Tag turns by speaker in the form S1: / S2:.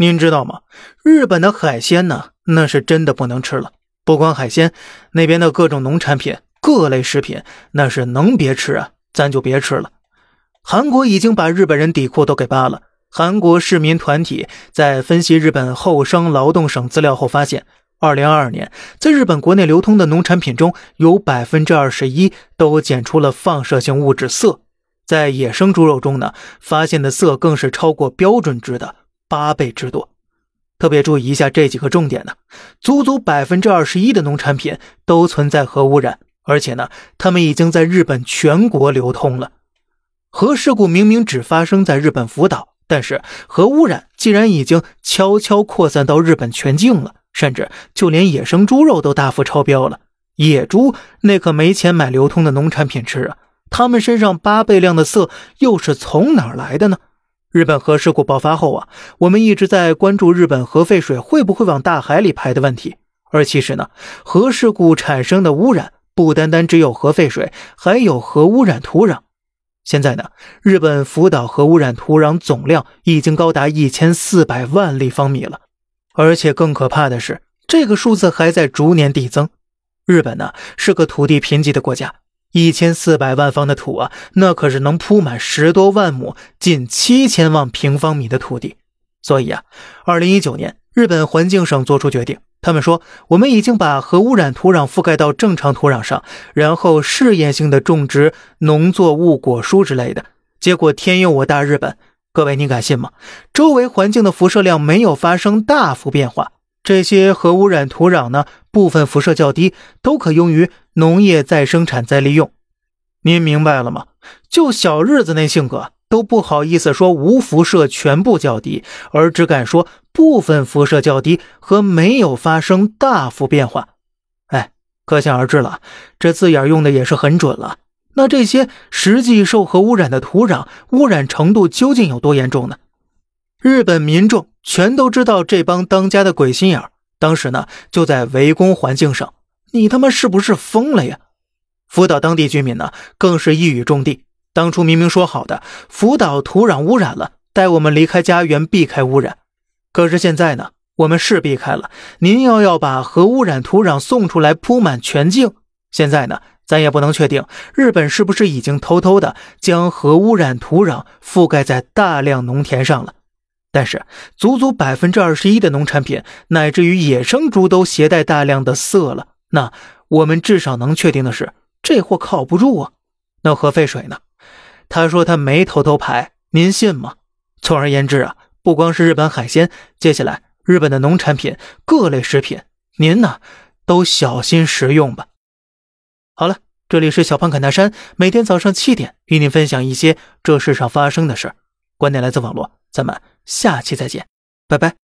S1: 您知道吗？日本的海鲜呢，那是真的不能吃了。不光海鲜，那边的各种农产品、各类食品，那是能别吃啊，咱就别吃了。韩国已经把日本人底裤都给扒了。韩国市民团体在分析日本厚生劳动省资料后发现，二零二二年在日本国内流通的农产品中有百分之二十一都检出了放射性物质铯，在野生猪肉中呢，发现的铯更是超过标准值的八倍之多。特别注意一下这几个重点呢，足足百分之二十一的农产品都存在核污染，而且呢，它们已经在日本全国流通了。核事故明明只发生在日本福岛。但是核污染既然已经悄悄扩散到日本全境了，甚至就连野生猪肉都大幅超标了。野猪那可没钱买流通的农产品吃啊！他们身上八倍量的色又是从哪儿来的呢？日本核事故爆发后啊，我们一直在关注日本核废水会不会往大海里排的问题。而其实呢，核事故产生的污染不单单只有核废水，还有核污染土壤。现在呢，日本福岛核污染土壤总量已经高达一千四百万立方米了，而且更可怕的是，这个数字还在逐年递增。日本呢是个土地贫瘠的国家，一千四百万方的土啊，那可是能铺满十多万亩、近七千万平方米的土地。所以啊，二零一九年，日本环境省做出决定。他们说，我们已经把核污染土壤覆盖到正常土壤上，然后试验性的种植农作物、果蔬之类的。结果天佑我大日本！各位，你敢信吗？周围环境的辐射量没有发生大幅变化。这些核污染土壤呢，部分辐射较低，都可用于农业再生产、再利用。您明白了吗？就小日子那性格。都不好意思说无辐射全部较低，而只敢说部分辐射较低和没有发生大幅变化。哎，可想而知了，这字眼用的也是很准了。那这些实际受核污染的土壤污染程度究竟有多严重呢？日本民众全都知道这帮当家的鬼心眼当时呢就在围攻环境上，你他妈是不是疯了呀？福岛当地居民呢更是一语中的。当初明明说好的，福岛土壤污染了，带我们离开家园，避开污染。可是现在呢，我们是避开了，您又要把核污染土壤送出来，铺满全境。现在呢，咱也不能确定日本是不是已经偷偷的将核污染土壤覆盖在大量农田上了。但是，足足百分之二十一的农产品，乃至于野生猪都携带大量的色了。那我们至少能确定的是，这货靠不住啊。那核废水呢？他说他没偷偷排，您信吗？总而言之啊，不光是日本海鲜，接下来日本的农产品、各类食品，您呢都小心食用吧。好了，这里是小胖侃大山，每天早上七点与您分享一些这世上发生的事观点来自网络，咱们下期再见，拜拜。